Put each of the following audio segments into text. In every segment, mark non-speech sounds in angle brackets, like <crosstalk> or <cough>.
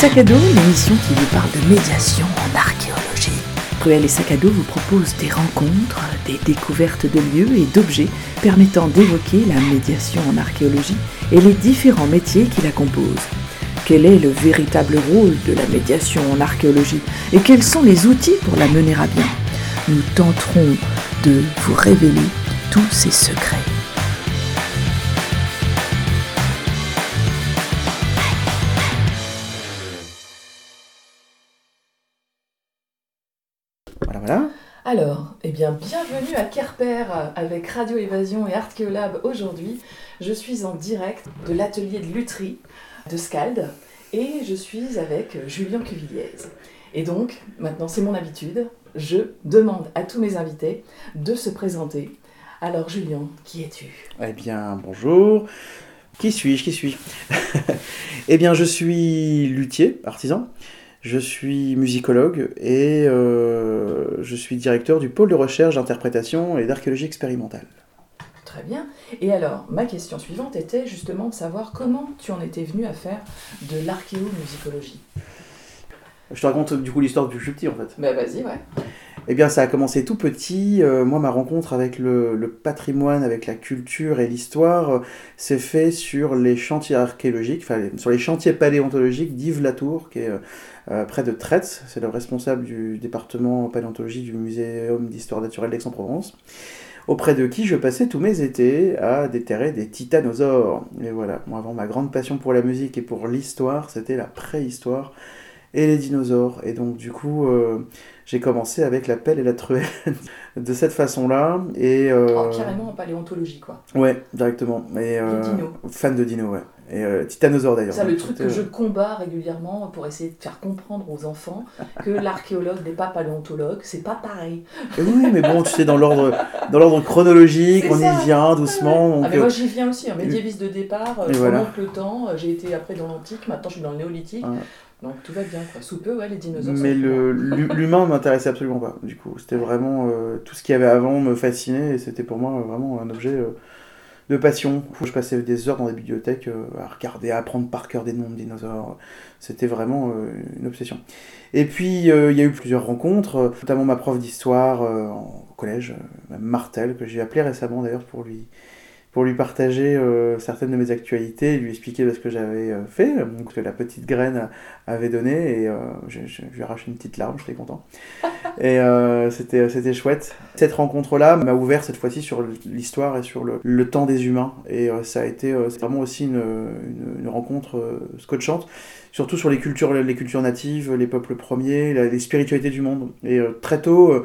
Sac à dos, l'émission qui vous parle de médiation en archéologie. Cruel et Sac à dos vous propose des rencontres, des découvertes de lieux et d'objets permettant d'évoquer la médiation en archéologie et les différents métiers qui la composent. Quel est le véritable rôle de la médiation en archéologie et quels sont les outils pour la mener à bien? Nous tenterons de vous révéler tous ces secrets. Alors, eh bien, bienvenue à Kerper avec Radio Évasion et Archéolab aujourd'hui. Je suis en direct de l'atelier de lutherie de Scald et je suis avec Julien Cuvilliez. Et donc, maintenant c'est mon habitude, je demande à tous mes invités de se présenter. Alors Julien, qui es-tu? Eh bien, bonjour. Qui suis-je? Qui suis-je? <laughs> Eh bien, je suis luthier, artisan. Je suis musicologue et euh, je suis directeur du pôle de recherche, d'interprétation et d'archéologie expérimentale. Très bien. Et alors, ma question suivante était justement de savoir comment tu en étais venu à faire de l'archéomusicologie. Je te raconte du coup l'histoire du plus petit en fait. Bah vas-y, ouais. Eh bien, ça a commencé tout petit. Euh, moi, ma rencontre avec le, patrimoine, avec la culture et l'histoire, euh, s'est fait sur les chantiers archéologiques, enfin, sur les chantiers paléontologiques d'Yves Latour, qui est euh, près de Traits. C'est le responsable du département paléontologie du Muséum d'histoire naturelle d'Aix-en-Provence. Auprès de qui je passais tous mes étés à déterrer des titanosaures. Et voilà, moi, avant ma grande passion pour la musique et pour l'histoire, c'était la préhistoire et les dinosaures. Et donc, du coup, euh, j'ai commencé avec la pelle et la truelle <laughs> de cette façon-là. Et, euh, Oh, carrément en paléontologie, quoi. Ouais, directement. Et, euh. Fan de dinos, ouais. Et euh, titanosaures d'ailleurs. C'est le truc que je combats régulièrement pour essayer de faire comprendre aux enfants que <laughs> l'archéologue n'est pas paléontologue, c'est pas pareil. et Oui, mais bon, tu sais, dans l'ordre, dans l'ordre chronologique, on ça. y vient doucement. Donc, ah mais moi j'y viens aussi, un médiéviste de départ, je voilà. remonte le temps, j'ai été après dans l'antique, maintenant je suis dans le néolithique. Donc tout va bien quoi. Sous peu, ouais, les dinosaures. mais l'humain ne m'intéressait absolument pas, du coup. C'était vraiment... euh, tout ce qu'il y avait avant me fascinait, et c'était pour moi euh, vraiment un objet euh, de passion. Je passais des heures dans des bibliothèques euh, à regarder, à apprendre par cœur des noms de dinosaures. C'était vraiment une obsession. Et puis, il y a eu plusieurs rencontres, notamment ma prof d'histoire au collège, Martel, que j'ai appelé récemment d'ailleurs pour lui, pour lui partager euh, certaines de mes actualités, lui expliquer ce que j'avais euh, fait, donc que la petite graine avait donné, et euh, je, je- je lui ai arraché une petite larme, j'étais content. <laughs> et euh, c'était, c'était chouette. Cette rencontre-là m'a ouvert cette fois-ci sur l'histoire et sur le, le temps des humains, et euh, ça a été euh, vraiment aussi une, une, une rencontre euh, scotchante, surtout sur les cultures, les cultures natives, les peuples premiers, la- les spiritualités du monde. Et euh, très tôt, euh,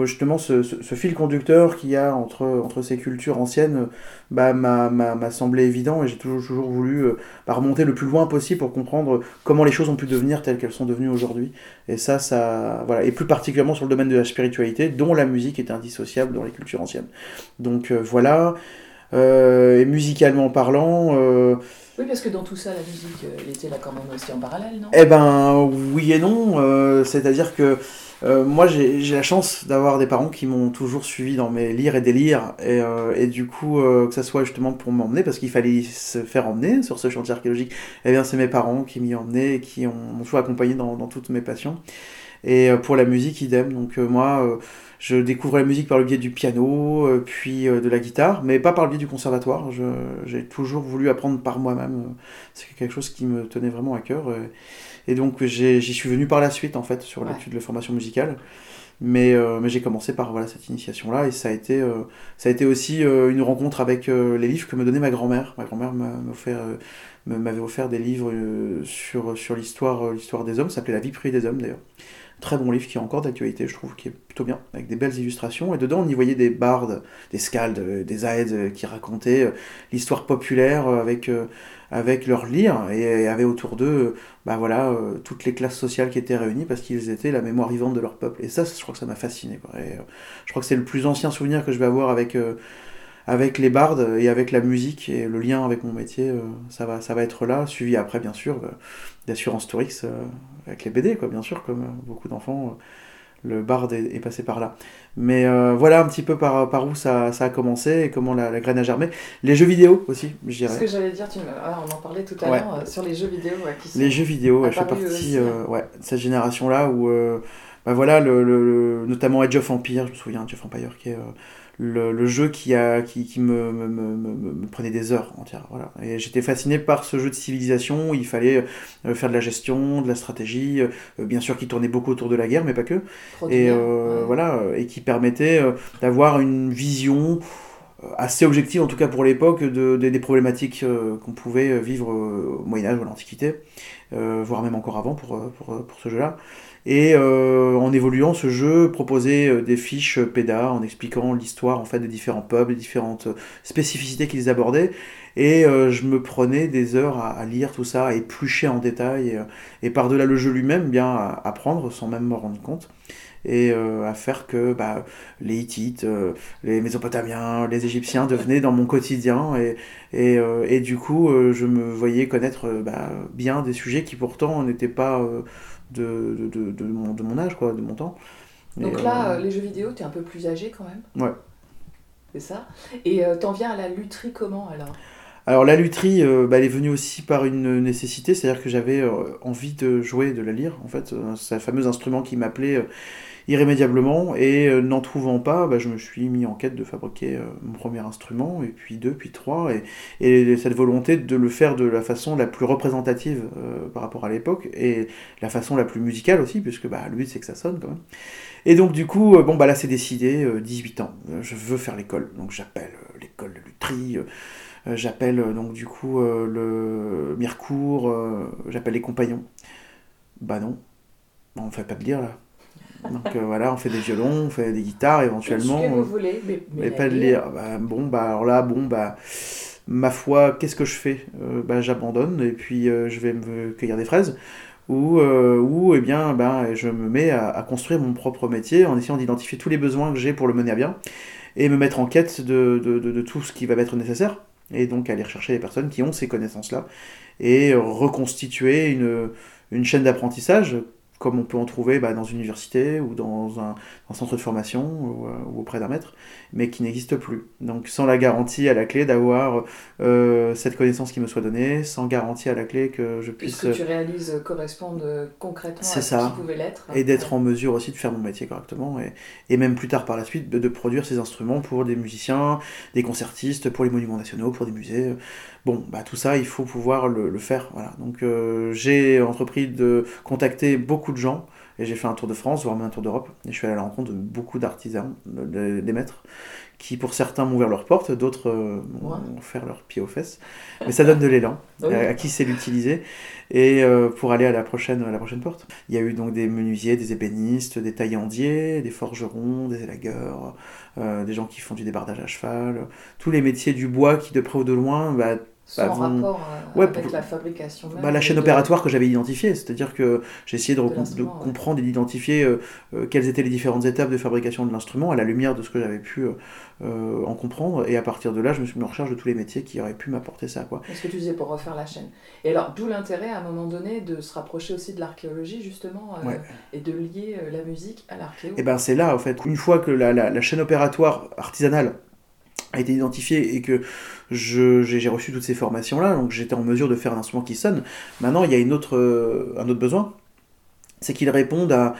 justement, ce, ce- ce fil conducteur qu'il y a entre, entre ces cultures anciennes bah, m'a, semblé évident et j'ai toujours, toujours voulu euh, bah, remonter le plus loin possible pour comprendre comment les choses ont pu devenir telles qu'elles sont devenues aujourd'hui. Et ça, ça, voilà. Et plus particulièrement sur le domaine de la spiritualité, dont la musique est indissociable dans les cultures anciennes. Donc euh, voilà. Euh, et musicalement parlant, euh, Oui, parce que dans tout ça, la musique, elle était là quand même aussi en parallèle, non? Eh ben oui et non, c'est-à-dire que euh, moi j'ai la chance d'avoir des parents qui m'ont toujours suivi dans mes lires et délires et, euh, et du coup euh, que ça soit justement pour m'emmener parce qu'il fallait se faire emmener sur ce chantier archéologique, eh bien c'est mes parents qui m'y emmené et qui ont- m'ont toujours accompagné dans, dans toutes mes passions. Et euh, pour la musique, idem. Donc euh, moi, euh, je découvre la musique par le biais du piano, puis de la guitare, mais pas par le biais du conservatoire. J'ai toujours voulu apprendre par moi-même. C'est quelque chose qui me tenait vraiment à cœur. Et donc j'y suis venu par la suite en fait sur Ouais. l'étude de la formation musicale. Mais, euh, mais j'ai commencé par voilà, cette initiation-là et ça a été, euh, ça a été aussi euh, une rencontre avec les livres que me donnait ma grand-mère. Ma grand-mère m'a- m'a offert, m'avait offert des livres sur, sur l'histoire, l'histoire des hommes, ça s'appelait La vie privée des hommes d'ailleurs. Très bon livre qui est encore d'actualité, je trouve, qui est plutôt bien, avec des belles illustrations. Et dedans, on y voyait des bardes, des scalds, euh, des aèdes euh, qui racontaient euh, l'histoire populaire avec, avec leurs lyres et, avaient autour d'eux bah voilà, toutes les classes sociales qui étaient réunies parce qu'ils étaient la mémoire vivante de leur peuple. Et ça, je crois que ça m'a fasciné. Je crois que c'est le plus ancien souvenir que je vais avoir avec, euh, avec les bardes et avec la musique et le lien avec mon métier. euh, ça, va, ça va être là, suivi après, bien sûr, euh, d'Assurance Tourix euh, avec les BD, quoi, bien sûr, comme beaucoup d'enfants. le bard est, est passé par là. Mais euh, voilà un petit peu par, par où ça, ça a commencé et comment la, la graine a germé. Les jeux vidéo aussi, je Ce dirais. que j'allais dire, tu ah, on en parlait tout à Ouais. l'heure euh, sur les jeux vidéo ouais, qui sont... Les jeux vidéo, je fais partie euh, ouais, de cette génération-là où, bah voilà, le, le- le- notamment Age of Empire, je me souviens, Age of Empire, qui est le, le jeu qui, a, qui, qui me, me, me, prenait des heures entières. Voilà. Et j'étais fasciné par ce jeu de civilisation où il fallait euh, faire de la gestion, de la stratégie, euh, bien sûr qui tournait beaucoup autour de la guerre, mais pas que. produire, Et euh, ouais. voilà, euh, et qui permettait euh, d'avoir une vision euh, assez objective, en tout cas pour l'époque, de, des- des problématiques euh, qu'on pouvait euh, vivre euh, au Moyen Âge ou à l'Antiquité, euh, voire même encore avant pour, euh, pour, euh, pour ce jeu-là. Et euh, en évoluant, ce jeu proposait euh, des fiches PEDA en expliquant l'histoire en fait des différents peuples, les différentes euh, spécificités qu'ils abordaient. Et je me prenais des heures à, lire tout ça, à éplucher en détail, et, et par-delà le jeu lui-même, bien à apprendre sans même m'en rendre compte et euh, à faire que bah, les Hittites, euh, les Mésopotamiens, les Égyptiens devenaient dans mon quotidien et, et, euh, et du coup je me voyais connaître bah, bien des sujets qui pourtant n'étaient pas de, de, de, mon, de mon âge, quoi, de mon temps. Donc là, les jeux vidéo, t'es un peu plus âgé quand même Ouais. C'est ça Et euh, t'en viens à la lutherie comment alors? Alors la lutherie, euh, bah, elle est venue aussi par une nécessité, c'est-à-dire que j'avais euh, envie de jouer, de la lire, en fait. C'est un fameux instrument qui m'appelait irrémédiablement, et euh, n'en trouvant pas, bah, je me suis mis en quête de fabriquer euh, mon premier instrument, et puis deux, puis trois, et, et cette volonté de le faire de la façon la plus représentative euh, par rapport à l'époque, et la façon la plus musicale aussi, puisque bah, le but c'est que ça sonne quand même. Et donc du coup, bon bah là c'est décidé, euh, 18 ans, je veux faire l'école, donc j'appelle l'école de lutherie, j'appelle donc du coup le Mirecourt, euh, j'appelle les compagnons. Bah non, on fait pas de lire là. Donc euh, voilà, on fait des violons, on fait des guitares éventuellement. Ce que vous voulez, mais, mais pas de lire. Bah, bon, bah alors là, bon, bah, ma foi, qu'est-ce que je fais? Euh, Bah, j'abandonne et puis euh, je vais me cueillir des fraises. Ou, euh, ou eh bien, bah, je me mets à, à construire mon propre métier en essayant d'identifier tous les besoins que j'ai pour le mener à bien et me mettre en quête de, de, de, de tout ce qui va m'être nécessaire. Et donc aller rechercher les personnes qui ont ces connaissances-là et reconstituer une, une chaîne d'apprentissage comme on peut en trouver bah, dans une université ou dans un, un centre de formation ou, euh, ou auprès d'un maître, mais qui n'existe plus. Donc sans la garantie à la clé d'avoir euh, cette connaissance qui me soit donnée, sans garantie à la clé que je Que puisse... ce que tu réalises corresponde concrètement C'est à ce ça. qui pouvait l'être. Et d'être en mesure aussi de faire mon métier correctement, et, et même plus tard par la suite, de, de produire ces instruments pour des musiciens, des concertistes, pour les monuments nationaux, pour des musées. Bon, bah tout ça, il faut pouvoir le, le faire. Voilà. Donc euh, j'ai entrepris de contacter beaucoup de gens, et j'ai fait un tour de France, voire même un tour d'Europe, et je suis allé à la rencontre de beaucoup d'artisans, de- des maîtres, qui pour certains m'ont ouvert leurs portes, d'autres euh, Ouais. offert leurs pieds aux fesses. Mais ça donne de l'élan, Oui. à, à qui sait l'utiliser, et euh, pour aller à la prochaine, à la prochaine porte. Il y a eu donc des menuisiers, des ébénistes, des taillandiers, des forgerons, des élagueurs, euh, des gens qui font du débardage à cheval, tous les métiers du bois qui de près ou de loin, bah, Sans bah, rapport euh, Ouais, avec la fabrication même. bah, la chaîne de- opératoire que j'avais identifiée, c'est-à-dire que j'ai essayé de, De recon- de l'instrument, ouais. comprendre et d'identifier euh, euh, quelles étaient les différentes étapes de fabrication de l'instrument à la lumière de ce que j'avais pu euh, en comprendre, et à partir de là, je me suis mis en recherche de tous les métiers qui auraient pu m'apporter ça. Quoi. C'est ce que tu disais pour refaire la chaîne? Et alors, d'où l'intérêt à un moment donné de se rapprocher aussi de l'archéologie, justement, euh, Ouais. et de lier la musique à l'archéo? Et ben c'est là, en fait, une fois que la, la- la chaîne opératoire artisanale a été identifiée et que j'ai reçu toutes ces formations-là, donc j'étais en mesure de faire un instrument qui sonne, maintenant il y a une euh, un autre besoin, c'est qu'il réponde à,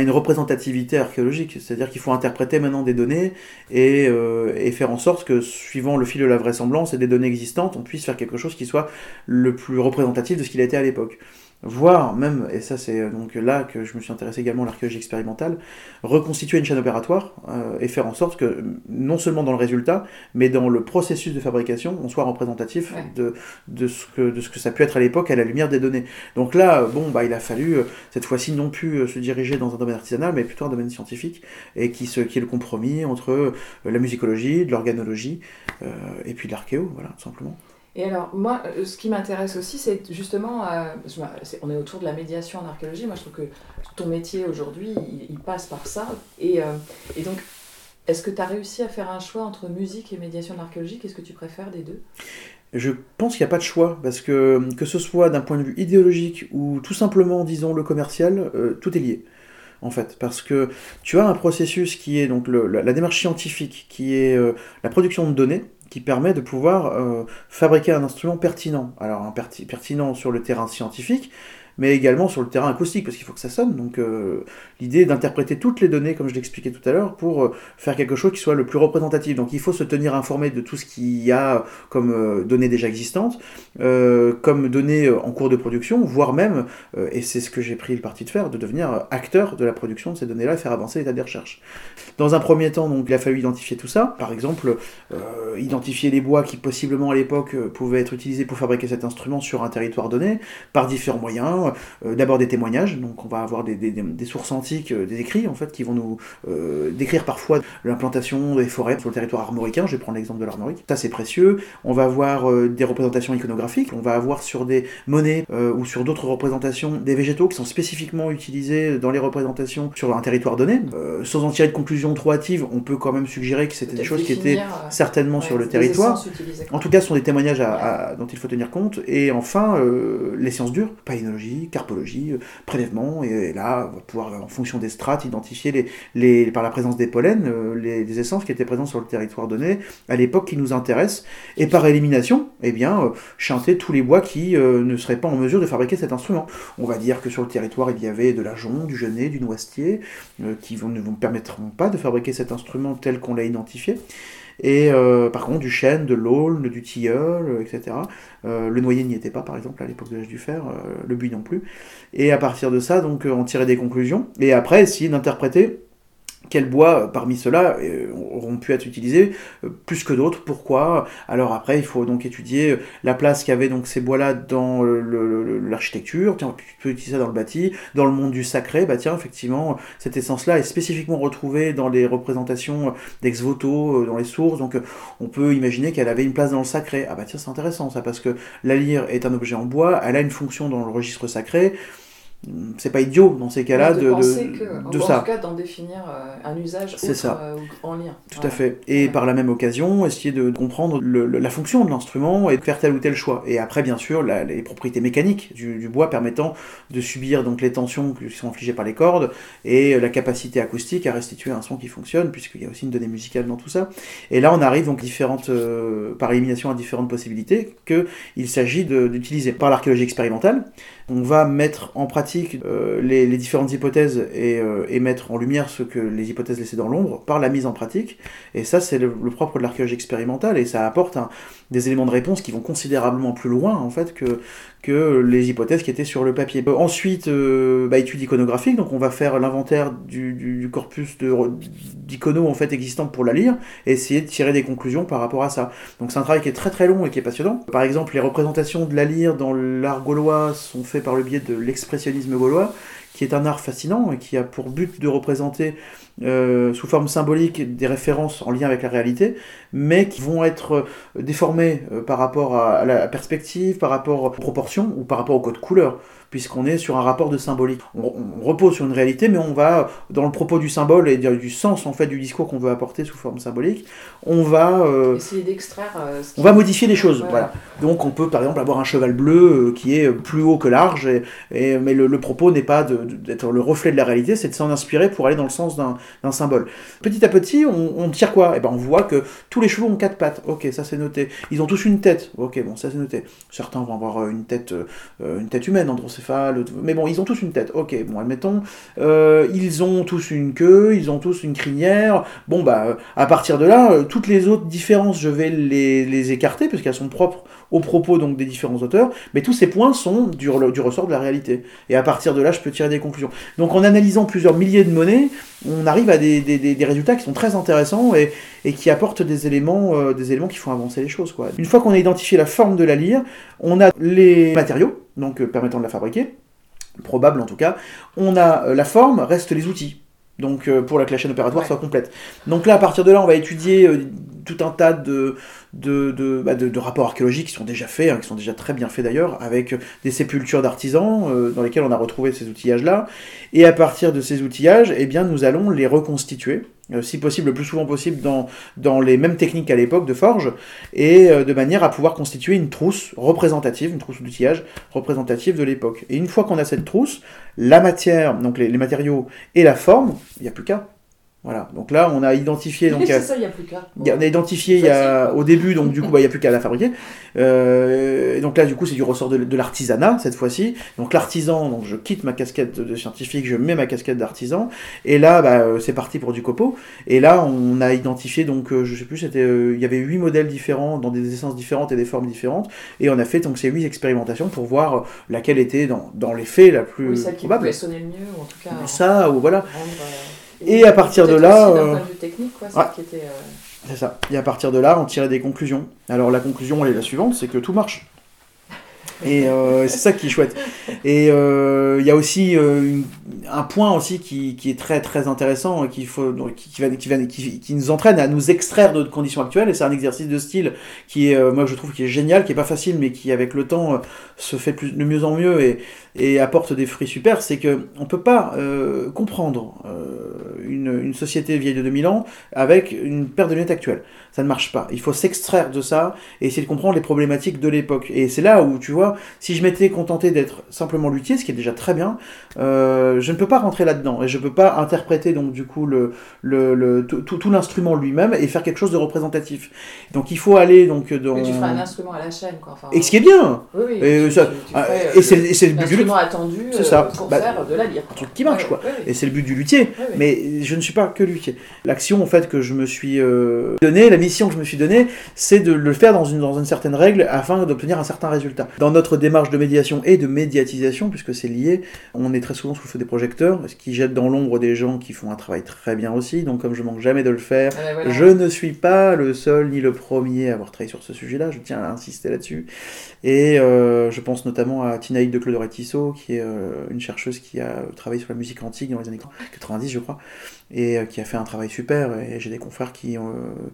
une représentativité archéologique, c'est-à-dire qu'il faut interpréter maintenant des données et, euh, et faire en sorte que, suivant le fil de la vraisemblance et des données existantes, on puisse faire quelque chose qui soit le plus représentatif de ce qu'il été à l'époque. Voire même, et ça c'est donc là que je me suis intéressé également à l'archéologie expérimentale, reconstituer une chaîne opératoire euh, et faire en sorte que non seulement dans le résultat, mais dans le processus de fabrication, on soit représentatif Ouais. de, de, ce que, de ce que ça a pu être à l'époque à la lumière des données. Donc là, euh, bon, bah, il a fallu euh, cette fois-ci non plus euh, se diriger dans un domaine artisanal, mais plutôt un domaine scientifique, et qui, se, qui est le compromis entre euh, la musicologie, de l'organologie, euh, et puis de l'archéo, voilà, tout simplement. Et alors, moi, euh, ce qui m'intéresse aussi, c'est justement, euh, c'est- on est autour de la médiation en archéologie. Moi, je trouve que ton métier aujourd'hui, il, passe par ça. Et, euh, donc, est-ce que tu as réussi à faire un choix entre musique et médiation en archéologie? Qu'est-ce que tu préfères des deux? Je pense qu'il n'y a pas de choix, parce que que ce soit d'un point de vue idéologique ou tout simplement, disons, le commercial, tout est lié. en fait, parce que tu as un processus qui est donc la, démarche scientifique, qui est la production de données, permet de pouvoir euh, fabriquer un instrument pertinent. Alors pertinent sur le terrain scientifique, mais également sur le terrain acoustique, parce qu'il faut que ça sonne. Donc euh, l'idée d'interpréter toutes les données, comme je l'expliquais tout à l'heure, pour euh, faire quelque chose qui soit le plus représentatif. Donc il faut se tenir informé de tout ce qu'il y a comme euh, données déjà existantes, euh, comme données en cours de production, voire même, et c'est ce que j'ai pris le parti de faire, de devenir acteur de la production de ces données-là et faire avancer l'état des recherches. Dans un premier temps, donc, il a fallu identifier tout ça. Par exemple, identifier les bois qui possiblement à l'époque pouvaient être utilisés pour fabriquer cet instrument sur un territoire donné, par différents moyens. Euh, D'abord des témoignages, donc on va avoir des, des, des, sources antiques, des écrits en fait, qui vont nous euh, décrire parfois l'implantation des forêts sur le territoire armoricain. Je vais prendre l'exemple de l'armorique. Ça c'est précieux. On va avoir euh, des représentations iconographiques. On va avoir sur des monnaies ou sur d'autres représentations des végétaux qui sont spécifiquement utilisés dans les représentations sur un territoire donné. sans en tirer de conclusion trop hâtive, on peut quand même suggérer que c'était des choses qui étaient certainement ouais, sur le territoire. En tout cas, ce sont des témoignages à, à, dont il faut tenir compte. Et enfin, euh, les sciences dures, carpologie, euh, prélèvement. Et, là, on va pouvoir, en fonction des strates, identifier les, par la présence des pollens, euh, les, essences qui étaient présentes sur le territoire donné à l'époque qui nous intéressent. Et par élimination, eh bien, euh, chanter tous les bois qui ne seraient pas en mesure de fabriquer cet instrument. On va dire que sur le territoire, il y avait de l'ajon, du genêt, du noisetier, qui ne vous permettront pas de fabriquer cet instrument tel qu'on l'a identifié. Et euh, par contre, du chêne, de l'aulne, du tilleul, etc. Euh, le noyer n'y était pas, par exemple, à l'époque de l'âge du fer, euh, le buis non plus. Et à partir de ça, donc, on tirait des conclusions. Et après, essayer d'interpréter quels bois parmi ceux-là auront pu être utilisés plus que d'autres Pourquoi? Alors après, il faut donc étudier la place qu'avaient donc ces bois-là dans l'architecture. Tiens, tu peux utiliser ça dans le bâti, dans le monde du sacré. Bah tiens, effectivement, cette essence-là est spécifiquement retrouvée dans les représentations d'ex voto, dans les sources. Donc, on peut imaginer qu'elle avait une place dans le sacré. Ah bah tiens, c'est intéressant ça, parce que la lyre est un objet en bois, elle a une fonction dans le registre sacré c'est pas idiot dans ces cas-là de, de, de, que, de ça. En tout cas, d'en définir euh, un usage autre, ça. Euh, en lien. Tout à fait. Et ouais. par la même occasion, essayer de comprendre le, le, la fonction de l'instrument et de faire tel ou tel choix. Et après, bien sûr, la, les propriétés mécaniques du, du, bois permettant de subir donc les tensions qui sont infligées par les cordes et la capacité acoustique à restituer un son qui fonctionne, puisqu'il y a aussi une donnée musicale dans tout ça. Et là, on arrive donc différentes, euh, par élimination à différentes possibilités qu'il s'agit d'utiliser par l'archéologie expérimentale. On va mettre en pratique euh, les, les, différentes hypothèses et, euh, et, mettre en lumière ce que les hypothèses laissaient dans l'ombre par la mise en pratique. Et ça, c'est le, le, propre de l'archéologie expérimentale et ça apporte des éléments de réponse qui vont considérablement plus loin en fait que, que les hypothèses qui étaient sur le papier. Euh, ensuite, euh, bah, étude iconographique, donc on va faire l'inventaire du, du, du, corpus d'iconos en fait existants pour la lire et essayer de tirer des conclusions par rapport à ça. Donc c'est un travail qui est très très long et qui est passionnant. Par exemple, les représentations de la lyre dans l'art gaulois sont faites par le biais de l'expressionnisme gaulois, qui est un art fascinant et qui a pour but de représenter euh, sous forme symbolique des références en lien avec la réalité, mais qui vont être déformées euh, par rapport à la perspective, par rapport aux proportions ou par rapport au code couleur puisqu'on est sur un rapport de symbolique. On, on, repose sur une réalité, mais on va, dans le propos du symbole et du sens en fait du discours qu'on veut apporter sous forme symbolique, on va euh, essayer d'extraire. Euh, on va modifier les choses, ouais. voilà. Donc on peut par exemple avoir un cheval bleu euh, qui est plus haut que large, et, et mais le, le propos n'est pas d'être le reflet de la réalité, c'est de s'en inspirer pour aller dans le sens d'un symbole. Petit à petit, on, tire quoi? Et eh ben on voit que tous les chevaux ont quatre pattes. Ok, ça c'est noté. Ils ont tous une tête. Ok, bon ça c'est noté. Certains vont avoir une tête, une tête humaine, androcéphale, mais bon, ils ont tous une tête. Ok, bon, admettons. Euh, ils ont tous une queue, ils ont tous une crinière. Bon, bah, à partir de là, euh, toutes les autres différences, je vais les, les écarter, parce qu'elles sont propres aux propos donc des différents auteurs, mais tous ces points sont du, du, ressort de la réalité. Et à partir de là, je peux tirer des conclusions. Donc en analysant plusieurs milliers de monnaies, on arrive à des, des, des résultats qui sont très intéressants et, et qui apportent des éléments, euh, des éléments qui font avancer les choses. Quoi. Une fois qu'on a identifié la forme de la lyre, on a les matériaux, donc euh, permettant de la fabriquer, probable en tout cas. On a euh, la forme, restent les outils. Donc pour que la chaîne opératoire ouais. soit complète. Donc là, à partir de là, on va étudier tout un tas de, bah, de, de rapports archéologiques qui sont déjà faits, hein, qui sont déjà très bien faits d'ailleurs, avec des sépultures d'artisans euh, dans lesquelles on a retrouvé ces outillages-là. Et à partir de ces outillages, eh bien, nous allons les reconstituer euh, si possible, le plus souvent possible, dans, dans les mêmes techniques qu'à l'époque de forge, et euh, de manière à pouvoir constituer une trousse représentative, une trousse d'outillage représentative de l'époque. Et une fois qu'on a cette trousse, la matière, donc les, les matériaux et la forme, il n'y a plus qu'à. Voilà, donc là on a identifié. Donc, c'est ça, il n'y a plus qu'à. on a identifié il y a, au début, donc du coup bah, il n'y a plus qu'à la fabriquer. Euh, et donc là du coup c'est du ressort de, de l'artisanat cette fois-ci. Donc l'artisan, donc je quitte ma casquette de scientifique, je mets ma casquette d'artisan. Et là bah, euh, c'est parti pour du copeau. Et là on a identifié donc euh, je sais plus c'était euh, il y avait huit modèles différents dans des essences différentes et des formes différentes. Et on a fait donc ces huit expérimentations pour voir laquelle était dans, dans les faits la plus Oui, celle qui probable. pouvait sonner le mieux, ou en tout cas. Ça ou voilà. rendre, euh, Et à partir de là, aussi euh, point de vue technique, quoi, celle ouais. qui était. euh, C'est ça. Et à partir de là, on tirait des conclusions. Alors la conclusion, elle est la suivante, c'est que tout marche. Et euh, c'est ça qui est chouette. Et euh, il y a aussi euh, un point aussi qui, qui est très très intéressant et qu'il faut, qui, qui va, va, qui, nous entraîne à nous extraire de notre condition actuelle. Et c'est un exercice de style qui est, moi je trouve, qui est génial, qui est pas facile, mais qui avec le temps se fait plus, de mieux en mieux et, et apporte des fruits super. C'est que on peut pas comprendre une, une société vieille de 2000 ans avec une paire de lunettes actuelle. Ça ne marche pas. Il faut s'extraire de ça et essayer de comprendre les problématiques de l'époque. Et c'est là où, tu vois, si je m'étais contenté d'être simplement luthier, ce qui est déjà très bien, euh, je ne peux pas rentrer là-dedans et je peux pas interpréter donc du coup le, le, le- tout, tout- tout l'instrument lui-même et faire quelque chose de représentatif. Donc il faut aller donc dans Oui, tu ferais un instrument à la chaîne, quoi. Enfin, et ce qui est bien. Oui, oui. Et ça- c'est le but du luthier. Attendu C'est euh, ça. pour Bah, faire de la lyre. Un truc qui marche Ouais, quoi. ouais, ouais. Et c'est le but du luthier. Mais je ne suis pas que luthier. L'action en fait que je me suis euh, donnée, la mission que je me suis donnée, c'est de le faire dans une, dans une certaine règle afin d'obtenir un certain résultat. Dans notre démarche de médiation et de médiatisation, puisque c'est lié, on est très souvent sous le feu des projecteurs, ce qui jette dans l'ombre des gens qui font un travail très bien aussi. Donc comme je manque jamais de le faire, Ah, voilà. je ne suis pas le seul ni le premier à avoir travaillé sur ce sujet-là, je tiens à insister là-dessus. Et euh, je pense notamment à Tinaïde de Claude Tissot, qui est euh, une chercheuse qui a travaillé sur la musique antique dans les années 90, je crois, et euh, qui a fait un travail super. Et j'ai des confrères qui, euh,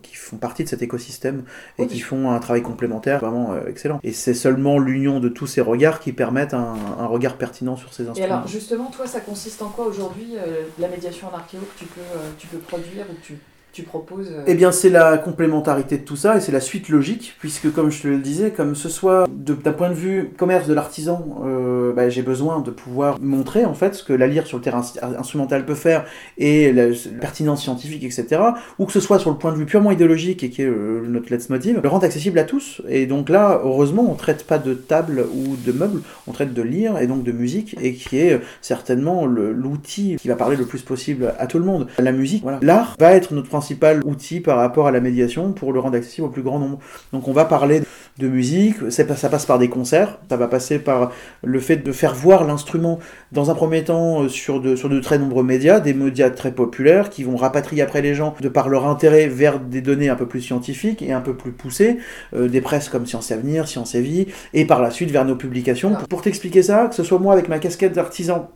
qui font partie de cet écosystème et Oui. qui font un travail complémentaire vraiment euh, excellent. Et c'est seulement l'union de tous ces regards qui permettent un, un regard pertinent sur ces Et instruments. alors, justement, toi, ça consiste en quoi aujourd'hui, euh, la médiation en archéo que tu peux, euh, tu peux produire ou que tu, tu proposes euh, Eh bien, c'est la complémentarité de tout ça et c'est la suite logique, puisque comme je te le disais, comme ce soit d'un point de vue commerce de l'artisan, euh, bah, j'ai besoin de pouvoir montrer en fait ce que la lyre sur le terrain ins- instrumental peut faire et la, pertinence scientifique, etc. Ou que ce soit sur le point de vue purement idéologique et qui est euh, notre leitmotiv, le rendre accessible à tous. Et donc là, heureusement, on traite pas de table ou de meubles, on traite de lyre et donc de musique et qui est euh, certainement l'outil qui va parler le plus possible à tout le monde. La musique, voilà. L'art va être notre principal outil par rapport à la médiation pour le rendre accessible au plus grand nombre. Donc on va parler de musique, ça passe par des concerts, ça va passer par le fait de faire voir l'instrument dans un premier temps euh, sur de, sur de très nombreux médias, des médias très populaires qui vont rapatrier après les gens de par leur intérêt vers des données un peu plus scientifiques et un peu plus poussées, euh, des presses comme Science et Avenir, Science et Vie, et par la suite vers nos publications. Pour t'expliquer ça, que ce soit moi avec ma casquette d'artisan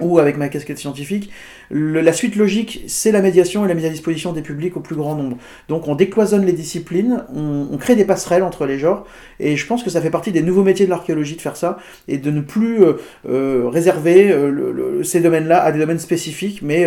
ou avec ma casquette scientifique, la suite logique, c'est la médiation et la mise à disposition des publics au plus grand nombre. Donc on décloisonne les disciplines, on, crée des passerelles entre les genres, et je pense que ça fait partie des nouveaux métiers de l'archéologie de faire ça, et de ne plus euh, euh, réserver euh, ces domaines-là à des domaines spécifiques, mais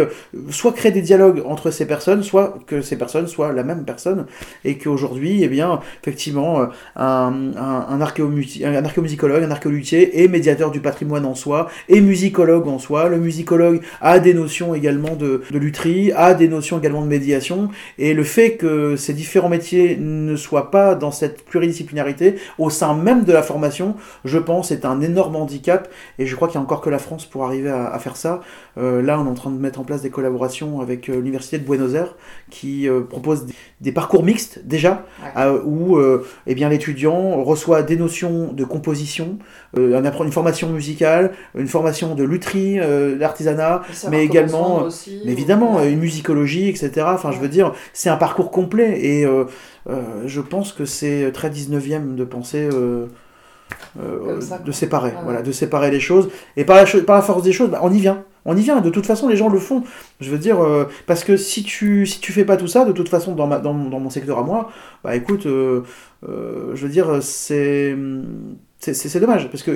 soit créer des dialogues entre ces personnes, soit que ces personnes soient la même personne, et qu'aujourd'hui, eh bien, effectivement, un, un, un archéomusicologue, un archéoluthier est médiateur du patrimoine en soi, et musicologue en soi. Le musicologue a des notions également de, de lutherie, a des notions également de médiation, et le fait que ces différents métiers ne soient pas dans cette pluridisciplinarité, au sein même de la formation, je pense, est un énorme handicap, et je crois qu'il n'y a encore que la France pour arriver à, à faire ça. Euh, là, on est en train de mettre en place des collaborations avec euh, l'Université de Buenos Aires, qui euh, propose des, des parcours mixtes déjà, Ouais. où eh bien l'étudiant reçoit des notions de composition, un une formation musicale, une formation de lutherie, euh, d'artisanat, savoir mais également, aussi, mais ou- évidemment, Ouais. euh, une musicologie, etc. Enfin, je veux dire, c'est un parcours complet et euh, euh, je pense que c'est très 19e de penser. euh, euh, ça, de séparer, Ah ouais. voilà, de séparer les choses. Et par la, cho- par la force des choses, bah, on y vient. On y vient. De toute façon, les gens le font. Je veux dire, euh, parce que si tu si tu fais pas tout ça, de toute façon, dans ma dans, dans mon secteur à moi, bah écoute, euh, euh, je veux dire, c'est c'est dommage, parce que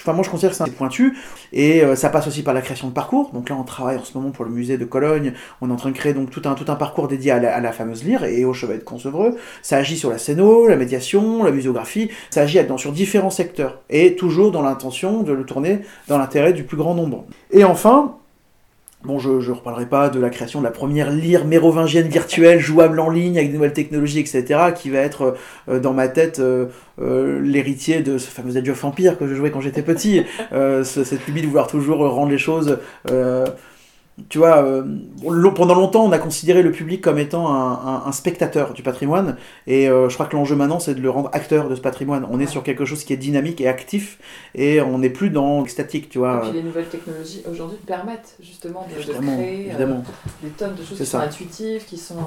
enfin, moi je considère que c'est pointu, et euh, ça passe aussi par la création de parcours. Donc là, on travaille en ce moment pour le musée de Cologne, on est en train de créer donc tout un, tout un parcours dédié à la, fameuse lyre et au chevet de Concevreux. Ça agit sur la scéno, la médiation, la muséographie, ça agit sur différents secteurs, et toujours dans l'intention de le tourner dans l'intérêt du plus grand nombre. Et enfin, Bon, je ne reparlerai pas de la création de la première lyre mérovingienne virtuelle jouable en ligne avec de nouvelles technologies, etc., qui va être euh, dans ma tête euh, euh, l'héritier de ce fameux Age of que je jouais quand j'étais petit. cette lubie de vouloir toujours rendre les choses tu vois, euh, pendant longtemps, on a considéré le public comme étant un, spectateur du patrimoine, et euh, je crois que l'enjeu maintenant, c'est de le rendre acteur de ce patrimoine. On est sur quelque chose qui est dynamique et actif, et on n'est plus dans statique, tu vois. Et puis les nouvelles technologies aujourd'hui permettent justement de, créer euh, des tonnes de choses qui sont intuitives, qui sont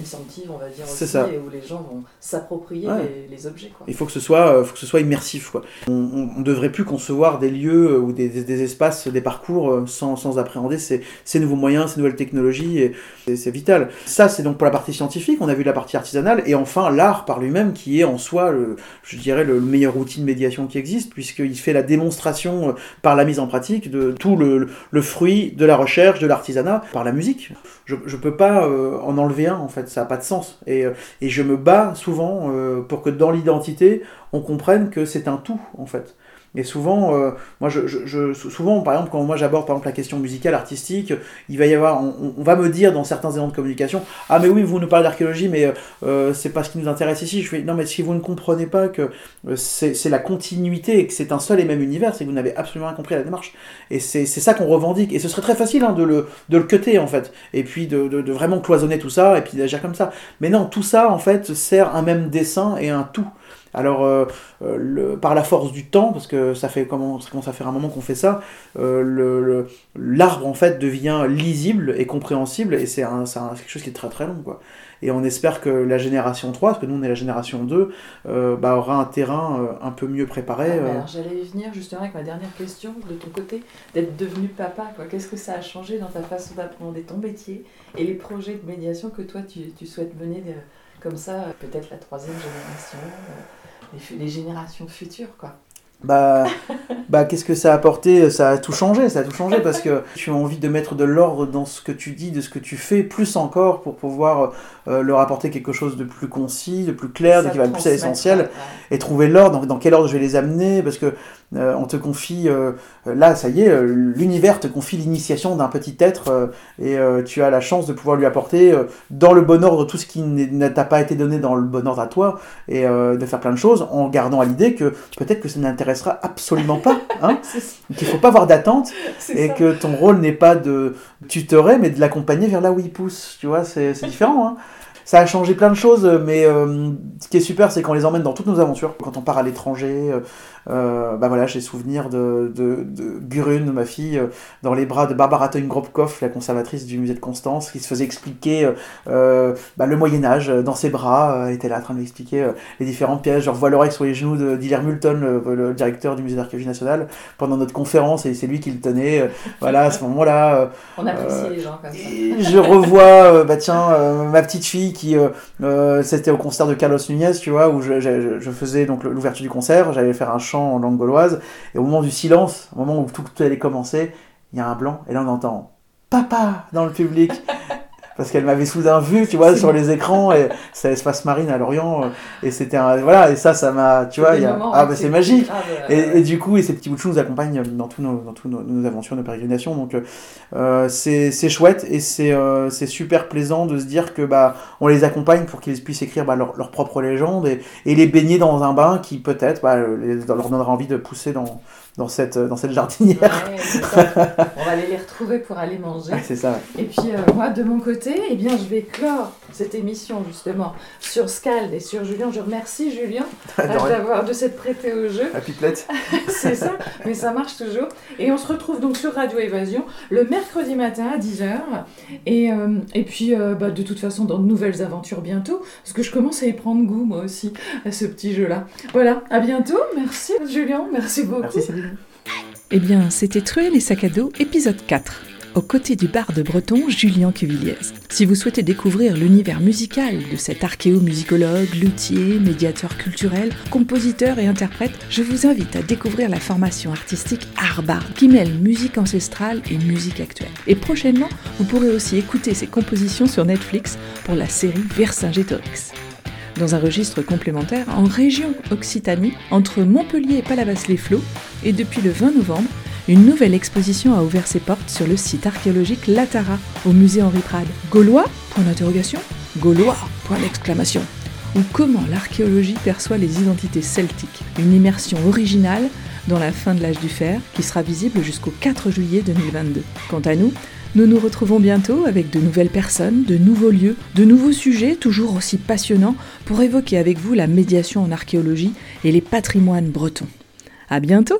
incentives, on va dire aussi, et où les gens vont s'approprier les, objets. Quoi. Il faut que ce soit, faut que ce soit immersif. Quoi. On ne devrait plus concevoir des lieux ou des, des, espaces, des parcours sans, sans appréhender ces ces nouveaux moyens, ces nouvelles technologies, et c'est vital. Ça, c'est donc pour la partie scientifique, on a vu la partie artisanale, et enfin l'art par lui-même, qui est en soi, le, je dirais, le meilleur outil de médiation qui existe, puisqu'il fait la démonstration euh, par la mise en pratique de tout le, fruit de la recherche, de l'artisanat, par la musique. Je ne peux pas euh, en enlever un, en fait, ça n'a pas de sens. Euh, et, je me bats souvent pour que dans l'identité, on comprenne que c'est un tout, en fait. Et souvent, euh, moi, je, souvent, par exemple, quand moi j'aborde par exemple la question musicale, artistique, il va y avoir, on, va me dire dans certains éléments de communication, ah mais oui, vous nous parlez d'archéologie, mais euh, c'est pas ce qui nous intéresse ici. Je fais, non mais si vous ne comprenez pas que euh, c'est la continuité et que c'est un seul et même univers, c'est que vous n'avez absolument rien compris à la démarche. Et c'est ça qu'on revendique. Et ce serait très facile hein, de, le, de le cutter en fait, et puis de, de vraiment cloisonner tout ça et puis d'agir comme ça. Mais non, tout ça en fait sert un même dessin et un tout. Alors, euh, euh, par la force du temps, parce que ça fait comment, ça commence à faire un moment qu'on fait ça, euh, l'arbre en fait devient lisible et compréhensible, et c'est quelque chose qui est très très long. Quoi. Et on espère que la génération 3, parce que nous on est la génération 2, bah, aura un terrain un peu mieux préparé. Ah, j'allais y venir justement avec ma dernière question, de ton côté, d'être devenu papa. Qu'est-ce que ça a changé dans ta façon d'apprendre ton métier et les projets de médiation que toi tu, tu souhaites mener comme ça, peut-être la troisième génération les, générations futures, quoi. Bah, <laughs> bah qu'est-ce que ça a apporté? Ça a tout changé, ça a tout changé parce que tu as envie de mettre de l'ordre dans ce que tu dis, de ce que tu fais, plus encore pour pouvoir euh, leur apporter quelque chose de plus concis, de plus clair, de qui va plus à l'essentiel, et trouver l'ordre, dans, quel ordre je vais les amener, parce que euh, on te confie, euh, là ça y est, l'univers te confie l'initiation d'un petit être, et tu as la chance de pouvoir lui apporter dans le bon ordre tout ce qui ne t'a pas été donné dans le bon ordre à toi, et de faire plein de choses, en gardant à l'idée que peut-être que ça n'intéressera absolument pas, <laughs> hein, qu'il faut pas avoir d'attente, et que ton rôle n'est pas de tutorer, mais de l'accompagner vers là où il pousse, tu vois, c'est différent. Hein ça a changé plein de choses, mais euh, ce qui est super, c'est qu'on les emmène dans toutes nos aventures. Quand on part à l'étranger, euh, euh, bah voilà, j'ai souvenir de, de, de, Gurun, ma fille, dans les bras de Barbara Teungropkov, la conservatrice du musée de Constance, qui se faisait expliquer bah, le Moyen-Âge dans ses bras. elle était là en train de m'expliquer les différentes pièces. Je revois l'oreille sur les genoux d'Hilaire Multon, le, directeur du musée d'archéologie nationale, pendant notre conférence, et c'est lui qui le tenait. voilà, à ce moment-là. <laughs> on apprécie les gens comme ça. Je revois, bah tiens, ma petite fille qui euh, euh, c'était au concert de Carlos Nunez, tu vois, où je, je, faisais donc l'ouverture du concert, j'allais faire un chant en langue gauloise, et au moment du silence, au moment où tout, allait commencer, il y a un blanc, et là on entend papa! dans le public parce qu'elle m'avait soudain vu, tu vois, sur les écrans, et c'est l'espace marine à Lorient, euh, et c'était un, voilà, et ça, ça m'a, tu vois, y a, ah bah c'est magique, et, et, du coup, et ces petits bouts de nous accompagnent dans tous nos, dans tous nos, nos aventures, nos pérégrinations, donc euh, c'est, c'est chouette, et c'est, euh, c'est super plaisant de se dire que, bah, on les accompagne pour qu'ils puissent écrire bah, leur, leur, propre légende, et, et les baigner dans un bain qui, peut-être, bah, leur donnera envie de pousser dans, dans cette, dans cette jardinière. <laughs> on va aller les retrouver pour aller manger. c'est ça. Et puis euh, moi, de mon côté, eh bien, je vais clore cette émission justement sur Scald et sur Julien. Je remercie Julien <laughs> <laughs> d'avoir de s'être prêté au jeu. La pipelette. <laughs> c'est ça, mais ça marche toujours. Et on se retrouve donc sur Radio Évasion le mercredi matin à 10h. Et, euh, et puis, euh, bah, de toute façon, dans de nouvelles aventures bientôt, parce que je commence à y prendre goût moi aussi à ce petit jeu-là. Voilà, à bientôt. Merci Julien, merci beaucoup. Merci Eh bien, c'était Truel et sac à dos, épisode 4. Aux côtés du barde breton Julien Cuvilliez. Si vous souhaitez découvrir l'univers musical de cet archéomusicologue, luthier, médiateur culturel, compositeur et interprète, je vous invite à découvrir la formation artistique Arbar, qui mêle musique ancestrale et musique actuelle. Et prochainement, vous pourrez aussi écouter ses compositions sur Netflix pour la série Vercingétorix dans un registre complémentaire en région Occitanie, entre Montpellier et Palavas-les-Flots, et depuis le 20 novembre, une nouvelle exposition a ouvert ses portes sur le site archéologique Latara, au musée Henri Prade. Gaulois? Point d'interrogation Gaulois? Point d'exclamation Ou comment l'archéologie perçoit les identités celtiques? Une immersion originale dans la fin de l'âge du fer qui sera visible jusqu'au 4 juillet 2022. Quant à nous, nous nous retrouvons bientôt avec de nouvelles personnes, de nouveaux lieux, de nouveaux sujets toujours aussi passionnants pour évoquer avec vous la médiation en archéologie et les patrimoines bretons. À bientôt!